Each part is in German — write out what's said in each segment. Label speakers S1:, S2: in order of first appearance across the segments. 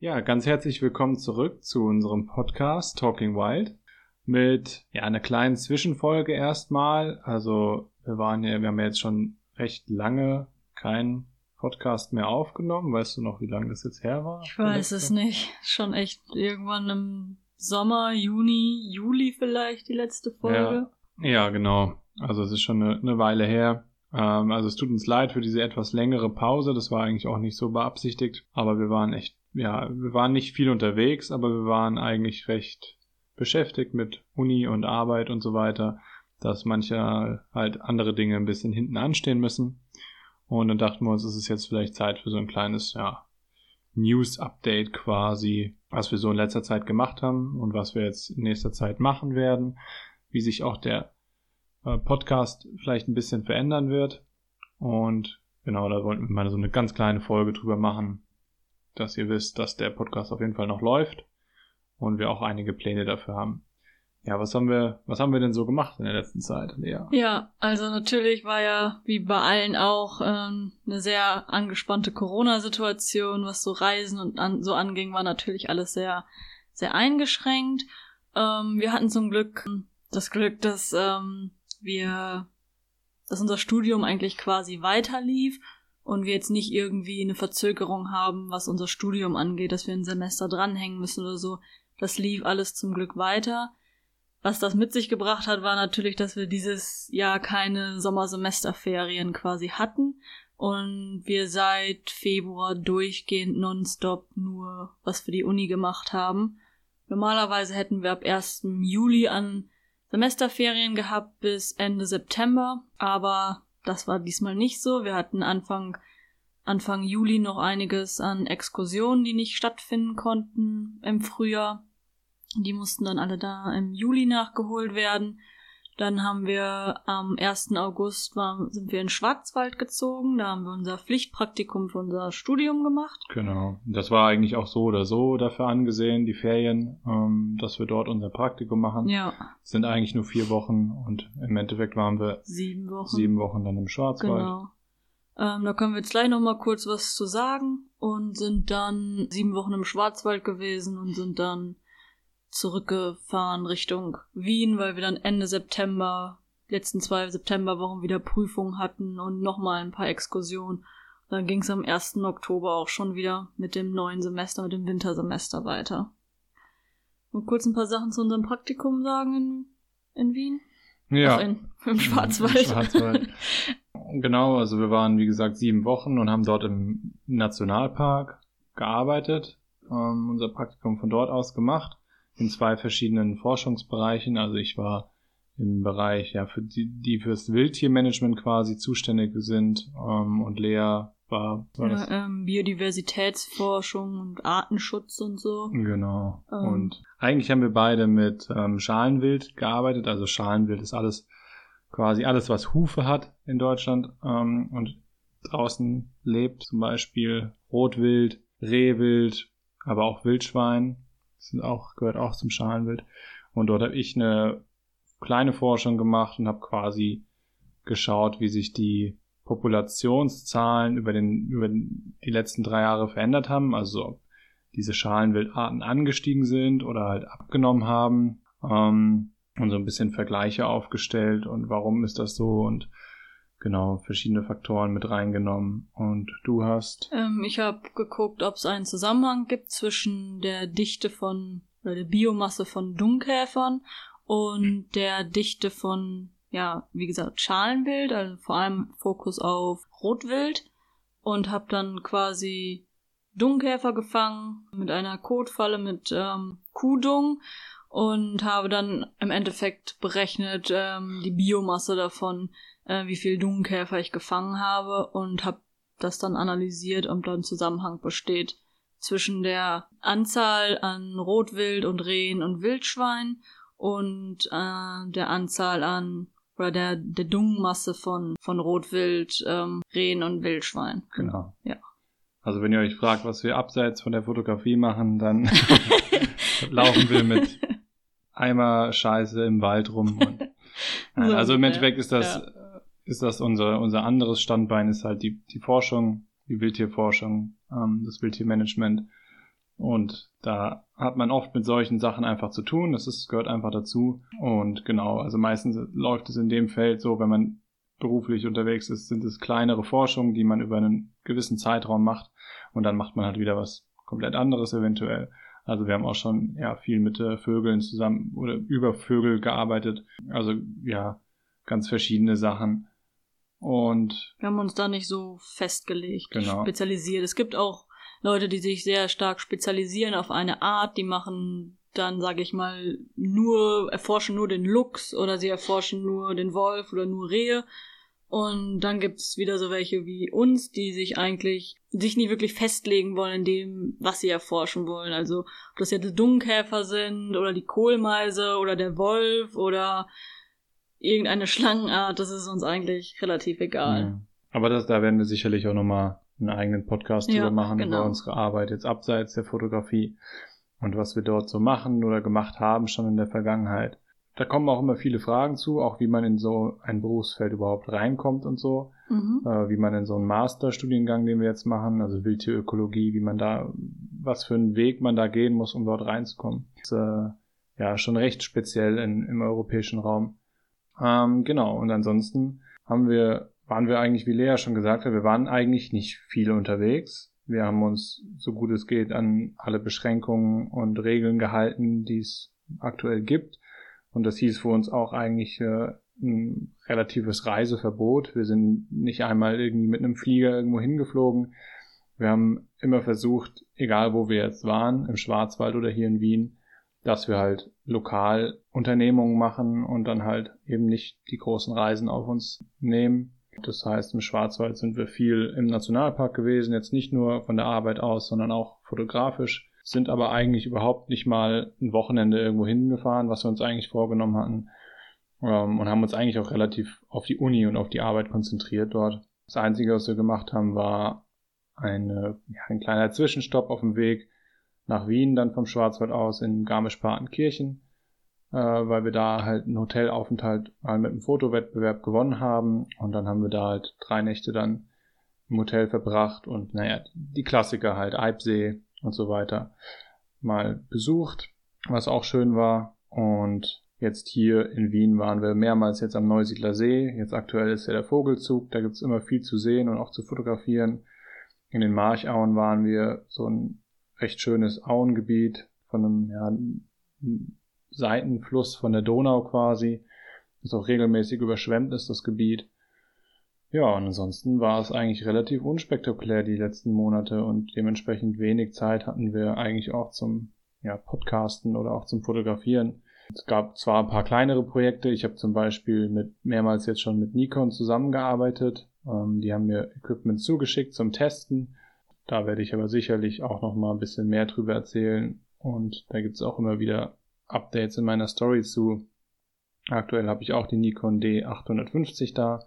S1: Ja, ganz herzlich willkommen zurück zu unserem Podcast Talking Wild mit ja, einer kleinen Zwischenfolge erstmal. Also wir waren ja, wir haben ja jetzt schon recht lange keinen Podcast mehr aufgenommen. Weißt du noch, wie lange das jetzt her war?
S2: Ich weiß es nicht. Schon echt irgendwann im Sommer, Juni, Juli vielleicht die letzte Folge.
S1: Ja, ja genau. Also es ist schon eine, eine Weile her. Ähm, also es tut uns leid für diese etwas längere Pause. Das war eigentlich auch nicht so beabsichtigt. Aber wir waren echt, ja, wir waren nicht viel unterwegs, aber wir waren eigentlich recht beschäftigt mit Uni und Arbeit und so weiter, dass manche halt andere Dinge ein bisschen hinten anstehen müssen. Und dann dachten wir uns, es ist jetzt vielleicht Zeit für so ein kleines, ja, News-Update quasi, was wir so in letzter Zeit gemacht haben und was wir jetzt in nächster Zeit machen werden, wie sich auch der äh, Podcast vielleicht ein bisschen verändern wird. Und genau, da wollten wir mal so eine ganz kleine Folge drüber machen, dass ihr wisst, dass der Podcast auf jeden Fall noch läuft und wir auch einige Pläne dafür haben. Ja, was haben wir, was haben wir denn so gemacht in der letzten Zeit, Lea?
S2: Ja, also natürlich war ja wie bei allen auch ähm, eine sehr angespannte Corona-Situation, was so Reisen und an, so anging, war natürlich alles sehr, sehr eingeschränkt. Ähm, wir hatten zum Glück das Glück, dass ähm, wir, dass unser Studium eigentlich quasi weiterlief und wir jetzt nicht irgendwie eine Verzögerung haben, was unser Studium angeht, dass wir ein Semester dranhängen müssen oder so. Das lief alles zum Glück weiter. Was das mit sich gebracht hat, war natürlich, dass wir dieses Jahr keine Sommersemesterferien quasi hatten und wir seit Februar durchgehend nonstop nur was für die Uni gemacht haben. Normalerweise hätten wir ab 1. Juli an Semesterferien gehabt bis Ende September, aber das war diesmal nicht so. Wir hatten Anfang Anfang Juli noch einiges an Exkursionen, die nicht stattfinden konnten im Frühjahr. Die mussten dann alle da im Juli nachgeholt werden. Dann haben wir am 1. August war, sind wir in Schwarzwald gezogen. Da haben wir unser Pflichtpraktikum für unser Studium gemacht.
S1: Genau. Das war eigentlich auch so oder so dafür angesehen, die Ferien, ähm, dass wir dort unser Praktikum machen.
S2: Ja.
S1: Sind eigentlich nur vier Wochen und im Endeffekt waren wir
S2: sieben Wochen,
S1: sieben Wochen dann im Schwarzwald.
S2: Genau. Ähm, da können wir jetzt gleich nochmal kurz was zu sagen und sind dann sieben Wochen im Schwarzwald gewesen und sind dann zurückgefahren Richtung Wien, weil wir dann Ende September, letzten zwei Septemberwochen wieder Prüfungen hatten und nochmal ein paar Exkursionen. Dann ging es am 1. Oktober auch schon wieder mit dem neuen Semester, mit dem Wintersemester weiter. Und kurz ein paar Sachen zu unserem Praktikum sagen in, in Wien.
S1: Ja.
S2: In, Im Schwarzwald. Im
S1: Schwarzwald. genau, also wir waren wie gesagt sieben Wochen und haben dort im Nationalpark gearbeitet, ähm, unser Praktikum von dort aus gemacht in zwei verschiedenen Forschungsbereichen. Also ich war im Bereich, ja, für die, die fürs Wildtiermanagement quasi zuständig sind ähm, und Lea war, war
S2: ja, ähm, Biodiversitätsforschung und Artenschutz und so.
S1: Genau. Ähm. Und eigentlich haben wir beide mit ähm, Schalenwild gearbeitet. Also Schalenwild ist alles quasi alles, was Hufe hat in Deutschland ähm, und draußen lebt, zum Beispiel Rotwild, Rehwild, aber auch Wildschwein sind auch, gehört auch zum Schalenwild. Und dort habe ich eine kleine Forschung gemacht und habe quasi geschaut, wie sich die Populationszahlen über, den, über die letzten drei Jahre verändert haben. Also ob diese Schalenwildarten angestiegen sind oder halt abgenommen haben. Ähm, und so ein bisschen Vergleiche aufgestellt und warum ist das so und genau verschiedene Faktoren mit reingenommen. Und du hast?
S2: Ähm, ich habe geguckt, ob es einen Zusammenhang gibt zwischen der Dichte von oder der Biomasse von Dungkäfern und der Dichte von, ja, wie gesagt, Schalenwild, also vor allem Fokus auf Rotwild und habe dann quasi Dungkäfer gefangen mit einer Kotfalle mit ähm, Kuhdung und habe dann im Endeffekt berechnet ähm, die Biomasse davon, äh, wie viel Dungenkäfer ich gefangen habe und habe das dann analysiert, ob da ein Zusammenhang besteht zwischen der Anzahl an Rotwild und Rehen und Wildschwein und äh, der Anzahl an oder der, der Dungenmasse von, von Rotwild, ähm, Rehen und Wildschwein.
S1: Genau.
S2: Ja.
S1: Also wenn ihr euch fragt, was wir abseits von der Fotografie machen, dann laufen wir mit Eimer Scheiße im Wald rum. Und, nein, also im Endeffekt ist das ja ist das unser, unser anderes Standbein, ist halt die, die Forschung, die Wildtierforschung, ähm, das Wildtiermanagement. Und da hat man oft mit solchen Sachen einfach zu tun. Das ist, gehört einfach dazu. Und genau, also meistens läuft es in dem Feld so, wenn man beruflich unterwegs ist, sind es kleinere Forschungen, die man über einen gewissen Zeitraum macht. Und dann macht man halt wieder was komplett anderes eventuell. Also wir haben auch schon ja viel mit äh, Vögeln zusammen oder über Vögel gearbeitet. Also ja, ganz verschiedene Sachen. Und
S2: wir haben uns da nicht so festgelegt,
S1: genau.
S2: spezialisiert. Es gibt auch Leute, die sich sehr stark spezialisieren auf eine Art, die machen dann, sage ich mal, nur, erforschen nur den Luchs oder sie erforschen nur den Wolf oder nur Rehe. Und dann gibt's wieder so welche wie uns, die sich eigentlich sich nie wirklich festlegen wollen in dem, was sie erforschen wollen. Also ob das jetzt die Dunkelkäfer sind oder die Kohlmeise oder der Wolf oder irgendeine Schlangenart, das ist uns eigentlich relativ egal. Ja.
S1: Aber das, da werden wir sicherlich auch nochmal einen eigenen Podcast ja, drüber machen, genau. über unsere Arbeit jetzt abseits der Fotografie und was wir dort so machen oder gemacht haben schon in der Vergangenheit. Da kommen auch immer viele Fragen zu, auch wie man in so ein Berufsfeld überhaupt reinkommt und so, mhm. äh, wie man in so einen Masterstudiengang, den wir jetzt machen, also Wildtierökologie, wie man da, was für einen Weg man da gehen muss, um dort reinzukommen. Das ist äh, ja schon recht speziell in, im europäischen Raum. Ähm, genau, und ansonsten haben wir, waren wir eigentlich, wie Lea schon gesagt hat, wir waren eigentlich nicht viel unterwegs. Wir haben uns, so gut es geht, an alle Beschränkungen und Regeln gehalten, die es aktuell gibt. Und das hieß für uns auch eigentlich äh, ein relatives Reiseverbot. Wir sind nicht einmal irgendwie mit einem Flieger irgendwo hingeflogen. Wir haben immer versucht, egal wo wir jetzt waren, im Schwarzwald oder hier in Wien, dass wir halt lokal Unternehmungen machen und dann halt eben nicht die großen Reisen auf uns nehmen. Das heißt, im Schwarzwald sind wir viel im Nationalpark gewesen, jetzt nicht nur von der Arbeit aus, sondern auch fotografisch, sind aber eigentlich überhaupt nicht mal ein Wochenende irgendwo hingefahren, was wir uns eigentlich vorgenommen hatten, ähm, und haben uns eigentlich auch relativ auf die Uni und auf die Arbeit konzentriert dort. Das Einzige, was wir gemacht haben, war eine, ja, ein kleiner Zwischenstopp auf dem Weg nach Wien, dann vom Schwarzwald aus in Garmisch-Partenkirchen äh, weil wir da halt einen Hotelaufenthalt mal mit einem Fotowettbewerb gewonnen haben und dann haben wir da halt drei Nächte dann im Hotel verbracht und naja, die Klassiker halt, Eibsee und so weiter mal besucht, was auch schön war und Jetzt hier in Wien waren wir mehrmals jetzt am Neusiedler See. Jetzt aktuell ist ja der Vogelzug. Da gibt's immer viel zu sehen und auch zu fotografieren. In den Marchauen waren wir so ein recht schönes Auengebiet von einem ja, Seitenfluss von der Donau quasi, das auch regelmäßig überschwemmt ist, das Gebiet. Ja, und ansonsten war es eigentlich relativ unspektakulär die letzten Monate und dementsprechend wenig Zeit hatten wir eigentlich auch zum ja, Podcasten oder auch zum Fotografieren. Es gab zwar ein paar kleinere Projekte, ich habe zum Beispiel mit mehrmals jetzt schon mit Nikon zusammengearbeitet. Ähm, die haben mir Equipment zugeschickt zum Testen. Da werde ich aber sicherlich auch noch mal ein bisschen mehr drüber erzählen. Und da gibt es auch immer wieder Updates in meiner Story zu. Aktuell habe ich auch die Nikon D850 da,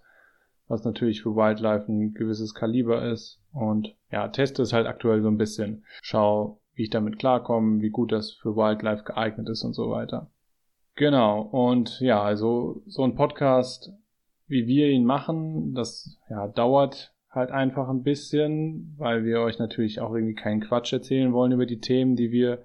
S1: was natürlich für Wildlife ein gewisses Kaliber ist. Und ja, teste es halt aktuell so ein bisschen. Schau, wie ich damit klarkomme, wie gut das für Wildlife geeignet ist und so weiter. Genau, und ja, also so ein Podcast, wie wir ihn machen, das ja, dauert halt einfach ein bisschen, weil wir euch natürlich auch irgendwie keinen Quatsch erzählen wollen über die Themen, die wir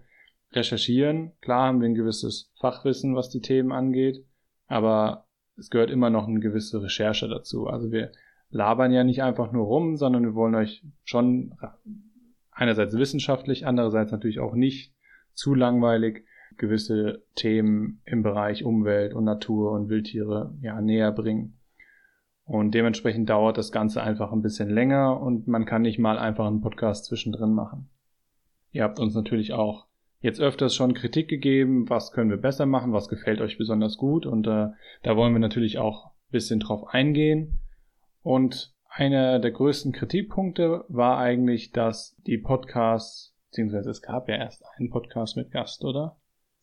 S1: recherchieren. Klar haben wir ein gewisses Fachwissen, was die Themen angeht, aber es gehört immer noch eine gewisse Recherche dazu. Also wir labern ja nicht einfach nur rum, sondern wir wollen euch schon einerseits wissenschaftlich, andererseits natürlich auch nicht zu langweilig gewisse Themen im Bereich Umwelt und Natur und Wildtiere ja näher bringen. Und dementsprechend dauert das Ganze einfach ein bisschen länger und man kann nicht mal einfach einen Podcast zwischendrin machen. Ihr habt uns natürlich auch jetzt öfters schon Kritik gegeben, was können wir besser machen, was gefällt euch besonders gut und äh, da wollen wir natürlich auch ein bisschen drauf eingehen. Und einer der größten Kritikpunkte war eigentlich, dass die Podcasts, beziehungsweise es gab ja erst einen Podcast mit Gast, oder?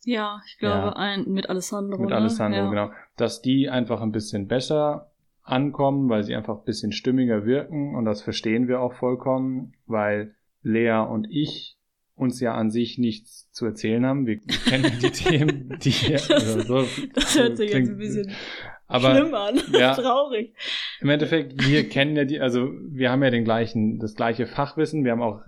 S2: Ja, ich glaube, ja. ein mit Alessandro.
S1: Mit ne? Alessandro, ja. genau. Dass die einfach ein bisschen besser ankommen, weil sie einfach ein bisschen stimmiger wirken und das verstehen wir auch vollkommen, weil Lea und ich uns ja an sich nichts zu erzählen haben. Wir kennen die Themen, die
S2: also so, das hört sich klingt, jetzt ein bisschen aber, schlimm an, ja, traurig.
S1: Im Endeffekt, wir kennen ja die, also wir haben ja den gleichen, das gleiche Fachwissen. Wir haben auch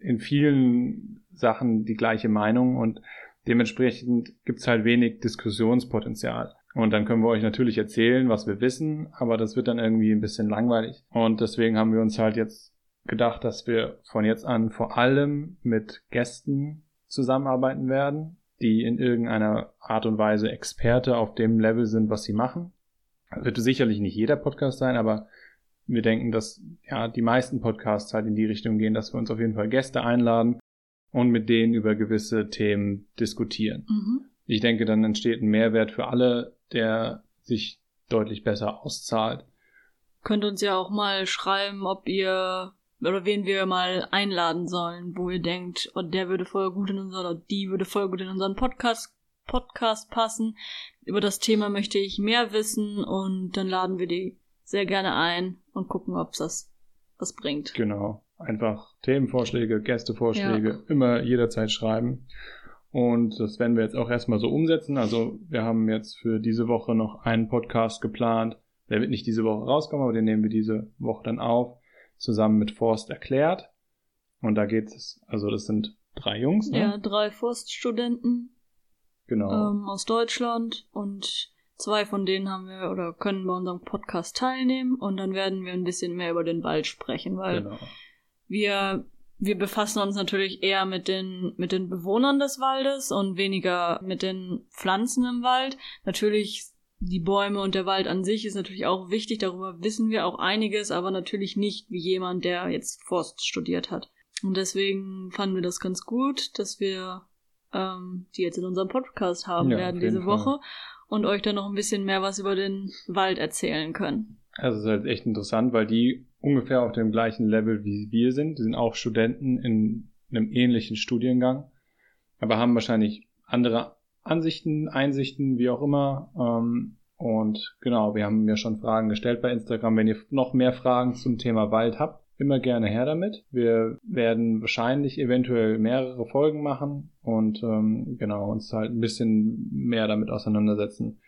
S1: in vielen Sachen die gleiche Meinung und dementsprechend gibt's halt wenig Diskussionspotenzial. Und dann können wir euch natürlich erzählen, was wir wissen, aber das wird dann irgendwie ein bisschen langweilig. Und deswegen haben wir uns halt jetzt gedacht, dass wir von jetzt an vor allem mit Gästen zusammenarbeiten werden, die in irgendeiner Art und Weise Experte auf dem Level sind, was sie machen. Das wird sicherlich nicht jeder Podcast sein, aber wir denken, dass ja die meisten Podcasts halt in die Richtung gehen, dass wir uns auf jeden Fall Gäste einladen und mit denen über gewisse Themen diskutieren. Mhm. Ich denke, dann entsteht ein Mehrwert für alle, der sich deutlich besser auszahlt.
S2: Könnt uns ja auch mal schreiben, ob ihr oder wen wir mal einladen sollen, wo ihr denkt, oh, der würde voll gut in unseren, oder die würde voll gut in unseren Podcast, Podcast passen. Über das Thema möchte ich mehr wissen und dann laden wir die sehr gerne ein und gucken, ob es das was bringt.
S1: Genau. Einfach Themenvorschläge, Gästevorschläge, ja. immer jederzeit schreiben. Und das werden wir jetzt auch erstmal so umsetzen. Also wir haben jetzt für diese Woche noch einen Podcast geplant. Der wird nicht diese Woche rauskommen, aber den nehmen wir diese Woche dann auf zusammen mit Forst erklärt. Und da geht es, also das sind drei Jungs, ne?
S2: Ja, drei Forststudenten.
S1: Genau.
S2: Ähm, aus Deutschland und zwei von denen haben wir oder können bei unserem Podcast teilnehmen und dann werden wir ein bisschen mehr über den Wald sprechen, weil genau. wir wir befassen uns natürlich eher mit den mit den Bewohnern des Waldes und weniger mit den Pflanzen im Wald. Natürlich die Bäume und der Wald an sich ist natürlich auch wichtig, darüber wissen wir auch einiges, aber natürlich nicht wie jemand, der jetzt Forst studiert hat. Und deswegen fanden wir das ganz gut, dass wir ähm, die jetzt in unserem Podcast haben ja, werden diese Fall. Woche und euch dann noch ein bisschen mehr was über den Wald erzählen können.
S1: Also es ist halt echt interessant, weil die ungefähr auf dem gleichen Level wie wir sind. Die sind auch Studenten in einem ähnlichen Studiengang, aber haben wahrscheinlich andere Ansichten, Einsichten, wie auch immer. Ähm, und genau, wir haben mir schon Fragen gestellt bei Instagram. Wenn ihr noch mehr Fragen zum Thema Wald habt, immer gerne her damit. Wir werden wahrscheinlich eventuell mehrere Folgen machen und ähm, genau uns halt ein bisschen mehr damit auseinandersetzen,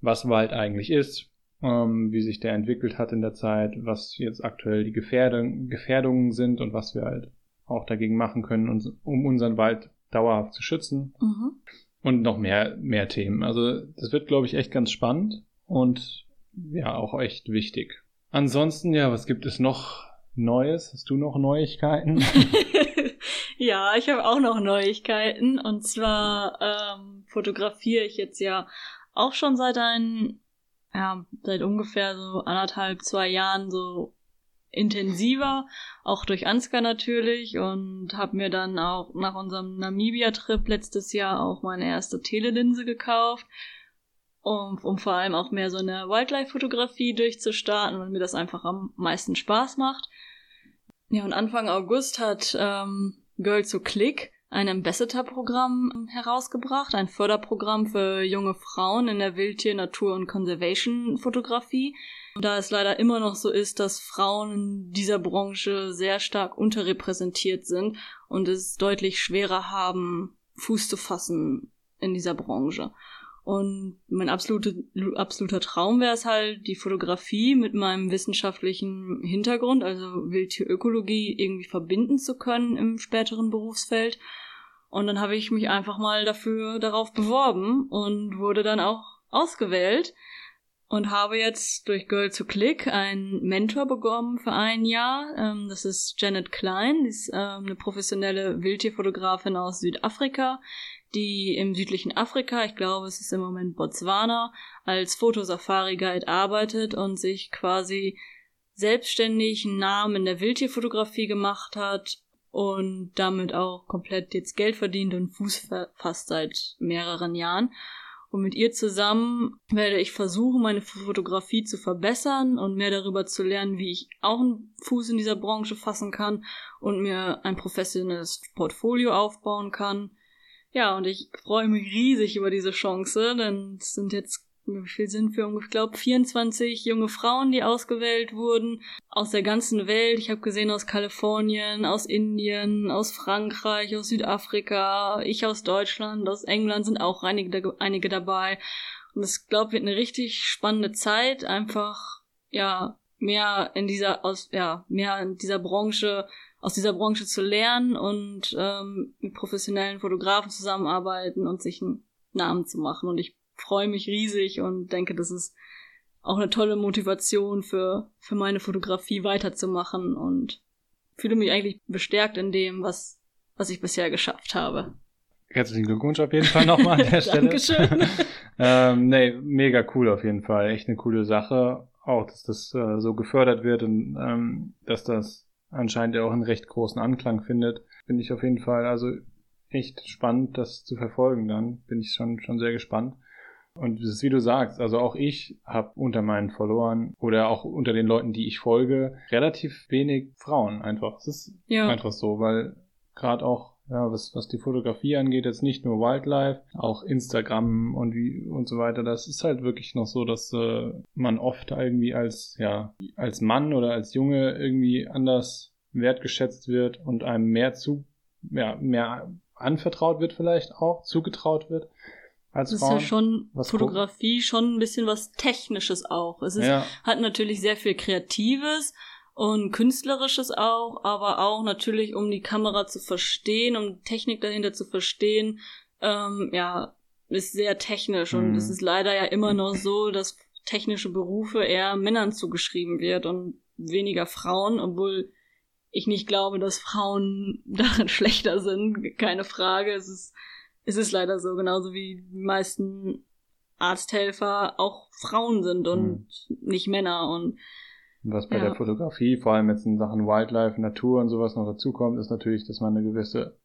S1: was Wald eigentlich ist, ähm, wie sich der entwickelt hat in der Zeit, was jetzt aktuell die Gefährdung, Gefährdungen sind und was wir halt auch dagegen machen können, um unseren Wald dauerhaft zu schützen. Mhm und noch mehr, mehr Themen. Also das wird, glaube ich, echt ganz spannend und ja, auch echt wichtig. Ansonsten, ja, was gibt es noch Neues? Hast du noch Neuigkeiten?
S2: ja, ich habe auch noch Neuigkeiten. Und zwar ähm, fotografiere ich jetzt ja auch schon seit ein, ja, seit ungefähr so anderthalb, zwei Jahren so intensiver, auch durch Ansgar natürlich und habe mir dann auch nach unserem Namibia-Trip letztes Jahr auch meine erste Telelinse gekauft, um, um vor allem auch mehr so eine Wildlife-Fotografie durchzustarten, weil mir das einfach am meisten Spaß macht. Ja, und Anfang August hat ähm, Girl to Click ein Ambassador-Programm herausgebracht, ein Förderprogramm für junge Frauen in der Wildtier-, Natur- und Conservation-Fotografie. Da es leider immer noch so ist, dass Frauen in dieser Branche sehr stark unterrepräsentiert sind und es deutlich schwerer haben, Fuß zu fassen in dieser Branche. Und mein absolute, absoluter Traum wäre es halt, die Fotografie mit meinem wissenschaftlichen Hintergrund, also Wildtierökologie, irgendwie verbinden zu können im späteren Berufsfeld. Und dann habe ich mich einfach mal dafür darauf beworben und wurde dann auch ausgewählt und habe jetzt durch Girl to Click einen Mentor bekommen für ein Jahr. Ähm, das ist Janet Klein, die ist ähm, eine professionelle Wildtierfotografin aus Südafrika, die im südlichen Afrika, ich glaube es ist im Moment Botswana, als Fotosafari-Guide arbeitet und sich quasi selbstständig einen Namen in der Wildtierfotografie gemacht hat und damit auch komplett jetzt Geld verdient und Fuß fasst seit mehreren Jahren. Und mit ihr zusammen werde ich versuchen, meine Fotografie zu verbessern und mehr darüber zu lernen, wie ich auch einen Fuß in dieser Branche fassen kann und mir ein professionelles Portfolio aufbauen kann. Ja, und ich freue mich riesig über diese Chance, denn es sind jetzt wie viel sind wir? Ich glaube 24 junge Frauen, die ausgewählt wurden aus der ganzen Welt. Ich habe gesehen aus Kalifornien, aus Indien, aus Frankreich, aus Südafrika, ich aus Deutschland, aus England sind auch einige, einige dabei. Und es glaube wird eine richtig spannende Zeit, einfach ja mehr in dieser aus ja mehr in dieser Branche aus dieser Branche zu lernen und ähm, mit professionellen Fotografen zusammenarbeiten und sich einen Namen zu machen. Und ich freue mich riesig und denke, das ist auch eine tolle Motivation für, für meine Fotografie weiterzumachen und fühle mich eigentlich bestärkt in dem, was, was ich bisher geschafft habe.
S1: Herzlichen Glückwunsch auf jeden Fall nochmal an der Stelle.
S2: Dankeschön.
S1: ähm, nee, mega cool auf jeden Fall. Echt eine coole Sache. Auch, dass das äh, so gefördert wird und ähm, dass das anscheinend auch einen recht großen Anklang findet. Finde ich auf jeden Fall also echt spannend, das zu verfolgen dann. Bin ich schon, schon sehr gespannt. Und das ist wie du sagst, also auch ich habe unter meinen Followern oder auch unter den Leuten, die ich folge, relativ wenig Frauen einfach. Es ist ja. einfach so, weil gerade auch ja, was, was die Fotografie angeht, jetzt nicht nur Wildlife, auch Instagram und wie und so weiter, das ist halt wirklich noch so, dass äh, man oft irgendwie als, ja, als Mann oder als Junge irgendwie anders wertgeschätzt wird und einem mehr zu, ja, mehr anvertraut wird vielleicht auch, zugetraut wird. Als
S2: das
S1: Frauen.
S2: ist ja schon was Fotografie, schon ein bisschen was Technisches auch. Es ist, ja. hat natürlich sehr viel Kreatives, und künstlerisches auch, aber auch natürlich, um die Kamera zu verstehen, um Technik dahinter zu verstehen, ähm, ja, ist sehr technisch mhm. und es ist leider ja immer noch so, dass technische Berufe eher Männern zugeschrieben wird und weniger Frauen, obwohl ich nicht glaube, dass Frauen darin schlechter sind, keine Frage. Es ist, es ist leider so, genauso wie die meisten Arzthelfer auch Frauen sind und mhm. nicht Männer und
S1: was bei ja. der Fotografie, vor allem jetzt in Sachen Wildlife, Natur und sowas noch dazukommt, ist natürlich, dass man eine gewisse,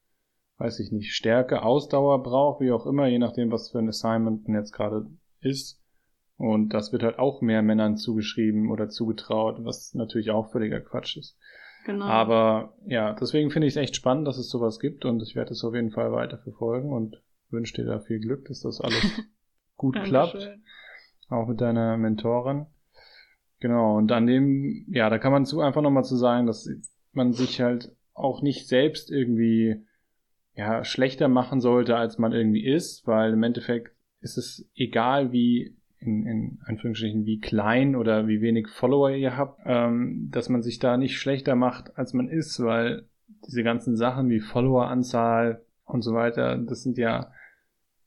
S1: weiß ich nicht, Stärke, Ausdauer braucht, wie auch immer, je nachdem, was für ein Assignment man jetzt gerade ist. Und das wird halt auch mehr Männern zugeschrieben oder zugetraut, was natürlich auch völliger Quatsch ist. Genau. Aber ja, deswegen finde ich es echt spannend, dass es sowas gibt und ich werde es auf jeden Fall weiter verfolgen und wünsche dir da viel Glück, dass das alles gut klappt. Auch mit deiner Mentorin. Genau, und an dem, ja, da kann man zu einfach nochmal zu sagen, dass man sich halt auch nicht selbst irgendwie ja, schlechter machen sollte, als man irgendwie ist, weil im Endeffekt ist es egal, wie in, in Anführungsstrichen wie klein oder wie wenig Follower ihr habt, ähm, dass man sich da nicht schlechter macht, als man ist, weil diese ganzen Sachen wie Followeranzahl und so weiter, das sind ja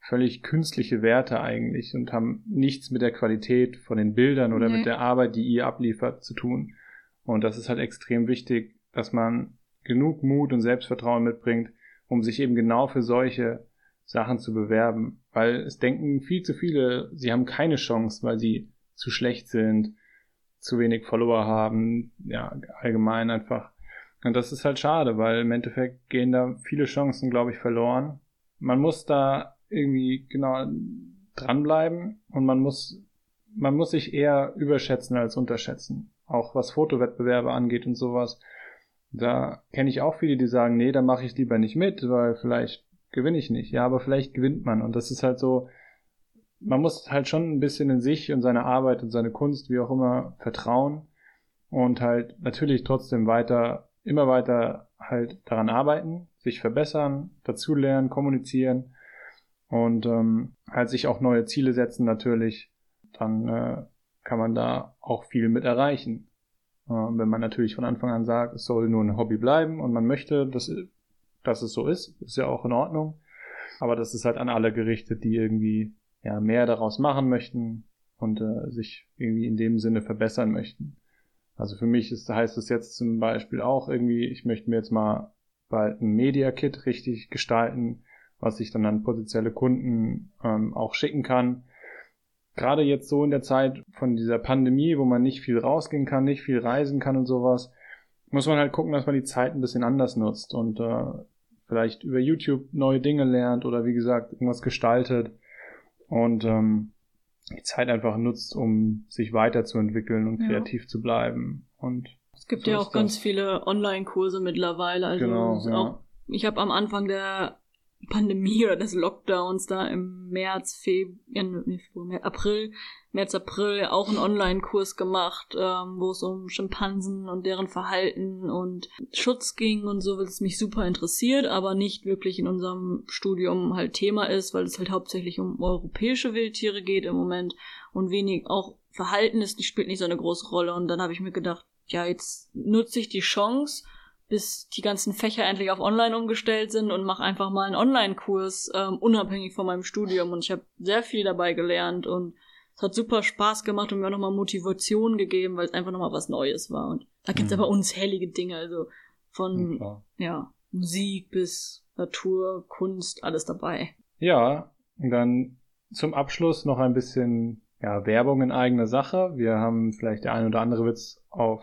S1: völlig künstliche Werte eigentlich und haben nichts mit der Qualität von den Bildern oder nee. mit der Arbeit, die ihr abliefert, zu tun. Und das ist halt extrem wichtig, dass man genug Mut und Selbstvertrauen mitbringt, um sich eben genau für solche Sachen zu bewerben. Weil es denken viel zu viele, sie haben keine Chance, weil sie zu schlecht sind, zu wenig Follower haben, ja, allgemein einfach. Und das ist halt schade, weil im Endeffekt gehen da viele Chancen, glaube ich, verloren. Man muss da irgendwie genau dranbleiben und man muss, man muss sich eher überschätzen als unterschätzen. Auch was Fotowettbewerbe angeht und sowas. Da kenne ich auch viele, die sagen, nee, da mache ich lieber nicht mit, weil vielleicht gewinne ich nicht. Ja, aber vielleicht gewinnt man. Und das ist halt so, man muss halt schon ein bisschen in sich und seine Arbeit und seine Kunst, wie auch immer, vertrauen und halt natürlich trotzdem weiter, immer weiter halt daran arbeiten, sich verbessern, dazulernen, kommunizieren und ähm, halt sich auch neue Ziele setzen natürlich, dann äh, kann man da auch viel mit erreichen. Äh, wenn man natürlich von Anfang an sagt, es soll nur ein Hobby bleiben und man möchte, dass, dass es so ist, ist ja auch in Ordnung. Aber das ist halt an alle gerichtet, die irgendwie ja mehr daraus machen möchten und äh, sich irgendwie in dem Sinne verbessern möchten. Also für mich ist, heißt es jetzt zum Beispiel auch irgendwie, ich möchte mir jetzt mal bald ein Media Kit richtig gestalten, was ich dann an potenzielle Kunden ähm, auch schicken kann. Gerade jetzt so in der Zeit von dieser Pandemie, wo man nicht viel rausgehen kann, nicht viel reisen kann und sowas, muss man halt gucken, dass man die Zeit ein bisschen anders nutzt und äh, vielleicht über YouTube neue Dinge lernt oder wie gesagt irgendwas gestaltet und ähm, die Zeit einfach nutzt, um sich weiterzuentwickeln und ja. kreativ zu bleiben. Und
S2: es gibt so ja auch ganz viele Online-Kurse mittlerweile. Also genau, ja. auch, ich habe am Anfang der Pandemie oder des Lockdowns da im März, Februar, nee, April, März, April auch einen Online-Kurs gemacht, ähm, wo es um Schimpansen und deren Verhalten und Schutz ging und so, weil es mich super interessiert, aber nicht wirklich in unserem Studium halt Thema ist, weil es halt hauptsächlich um europäische Wildtiere geht im Moment und wenig auch Verhalten ist, die spielt nicht so eine große Rolle. Und dann habe ich mir gedacht, ja, jetzt nutze ich die Chance bis die ganzen Fächer endlich auf Online umgestellt sind und mache einfach mal einen Online-Kurs, ähm, unabhängig von meinem Studium. Und ich habe sehr viel dabei gelernt und es hat super Spaß gemacht und mir auch nochmal Motivation gegeben, weil es einfach nochmal was Neues war. Und da gibt's mhm. aber unzählige Dinge, also von ja, ja, Musik bis Natur, Kunst, alles dabei.
S1: Ja, und dann zum Abschluss noch ein bisschen ja, Werbung in eigener Sache. Wir haben vielleicht der ein oder andere Witz auf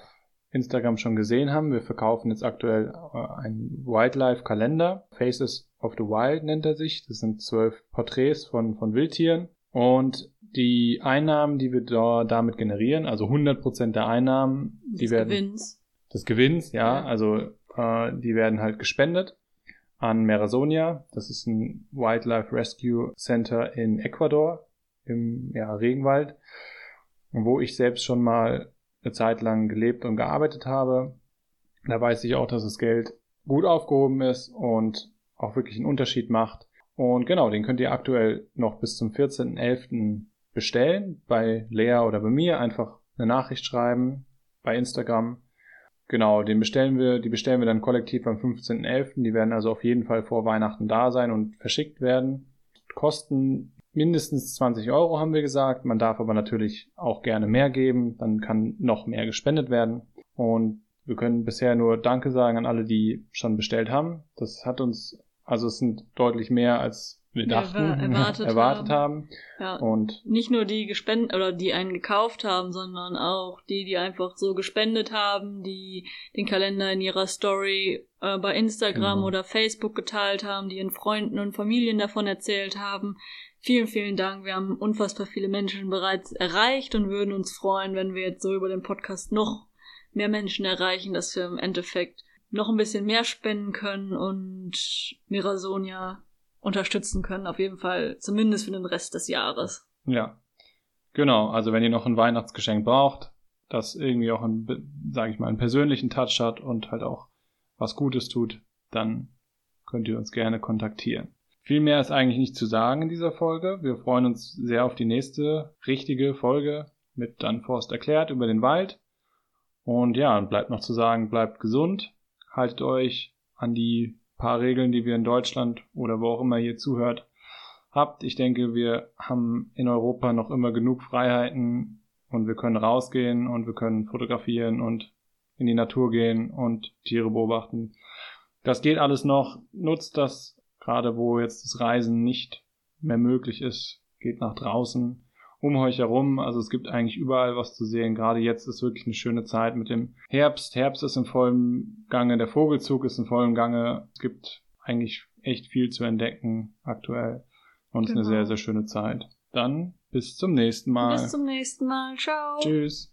S1: Instagram schon gesehen haben. Wir verkaufen jetzt aktuell äh, einen Wildlife-Kalender. Faces of the Wild nennt er sich. Das sind zwölf Porträts von, von Wildtieren. Und die Einnahmen, die wir da, damit generieren, also 100% der Einnahmen, die
S2: des
S1: werden...
S2: Gewinns.
S1: Des Gewinns, ja. ja. Also äh, die werden halt gespendet an Merasonia. Das ist ein Wildlife Rescue Center in Ecuador im ja, Regenwald, wo ich selbst schon mal eine Zeit lang gelebt und gearbeitet habe. Da weiß ich auch, dass das Geld gut aufgehoben ist und auch wirklich einen Unterschied macht. Und genau, den könnt ihr aktuell noch bis zum 14.11. bestellen. Bei Lea oder bei mir einfach eine Nachricht schreiben bei Instagram. Genau, den bestellen wir, die bestellen wir dann kollektiv am 15.11. Die werden also auf jeden Fall vor Weihnachten da sein und verschickt werden. Kosten mindestens 20 Euro haben wir gesagt. Man darf aber natürlich auch gerne mehr geben. Dann kann noch mehr gespendet werden. Und wir können bisher nur Danke sagen an alle, die schon bestellt haben. Das hat uns, also es sind deutlich mehr als wir dachten, erwartet, erwartet haben. haben.
S2: Ja, und nicht nur die gespendet oder die einen gekauft haben, sondern auch die, die einfach so gespendet haben, die den Kalender in ihrer Story äh, bei Instagram genau. oder Facebook geteilt haben, die ihren Freunden und Familien davon erzählt haben. Vielen, vielen Dank. Wir haben unfassbar viele Menschen bereits erreicht und würden uns freuen, wenn wir jetzt so über den Podcast noch mehr Menschen erreichen, dass wir im Endeffekt noch ein bisschen mehr spenden können und Mirasonia unterstützen können. Auf jeden Fall, zumindest für den Rest des Jahres.
S1: Ja. Genau. Also wenn ihr noch ein Weihnachtsgeschenk braucht, das irgendwie auch einen, sage ich mal, einen persönlichen Touch hat und halt auch was Gutes tut, dann könnt ihr uns gerne kontaktieren. Viel mehr ist eigentlich nicht zu sagen in dieser Folge. Wir freuen uns sehr auf die nächste richtige Folge mit dann Forst erklärt über den Wald. Und ja, bleibt noch zu sagen, bleibt gesund, haltet euch an die paar Regeln, die wir in Deutschland oder wo auch immer ihr zuhört, habt. Ich denke, wir haben in Europa noch immer genug Freiheiten und wir können rausgehen und wir können fotografieren und in die Natur gehen und Tiere beobachten. Das geht alles noch. Nutzt das, gerade wo jetzt das Reisen nicht mehr möglich ist. Geht nach draußen um euch herum. Also es gibt eigentlich überall was zu sehen. Gerade jetzt ist wirklich eine schöne Zeit mit dem Herbst. Herbst ist in vollem Gange, der Vogelzug ist in vollem Gange. Es gibt eigentlich echt viel zu entdecken aktuell. Und es genau. ist eine genau. sehr, sehr schöne Zeit. Dann bis zum nächsten Mal.
S2: Bis zum nächsten Mal. Ciao.
S1: Tschüss.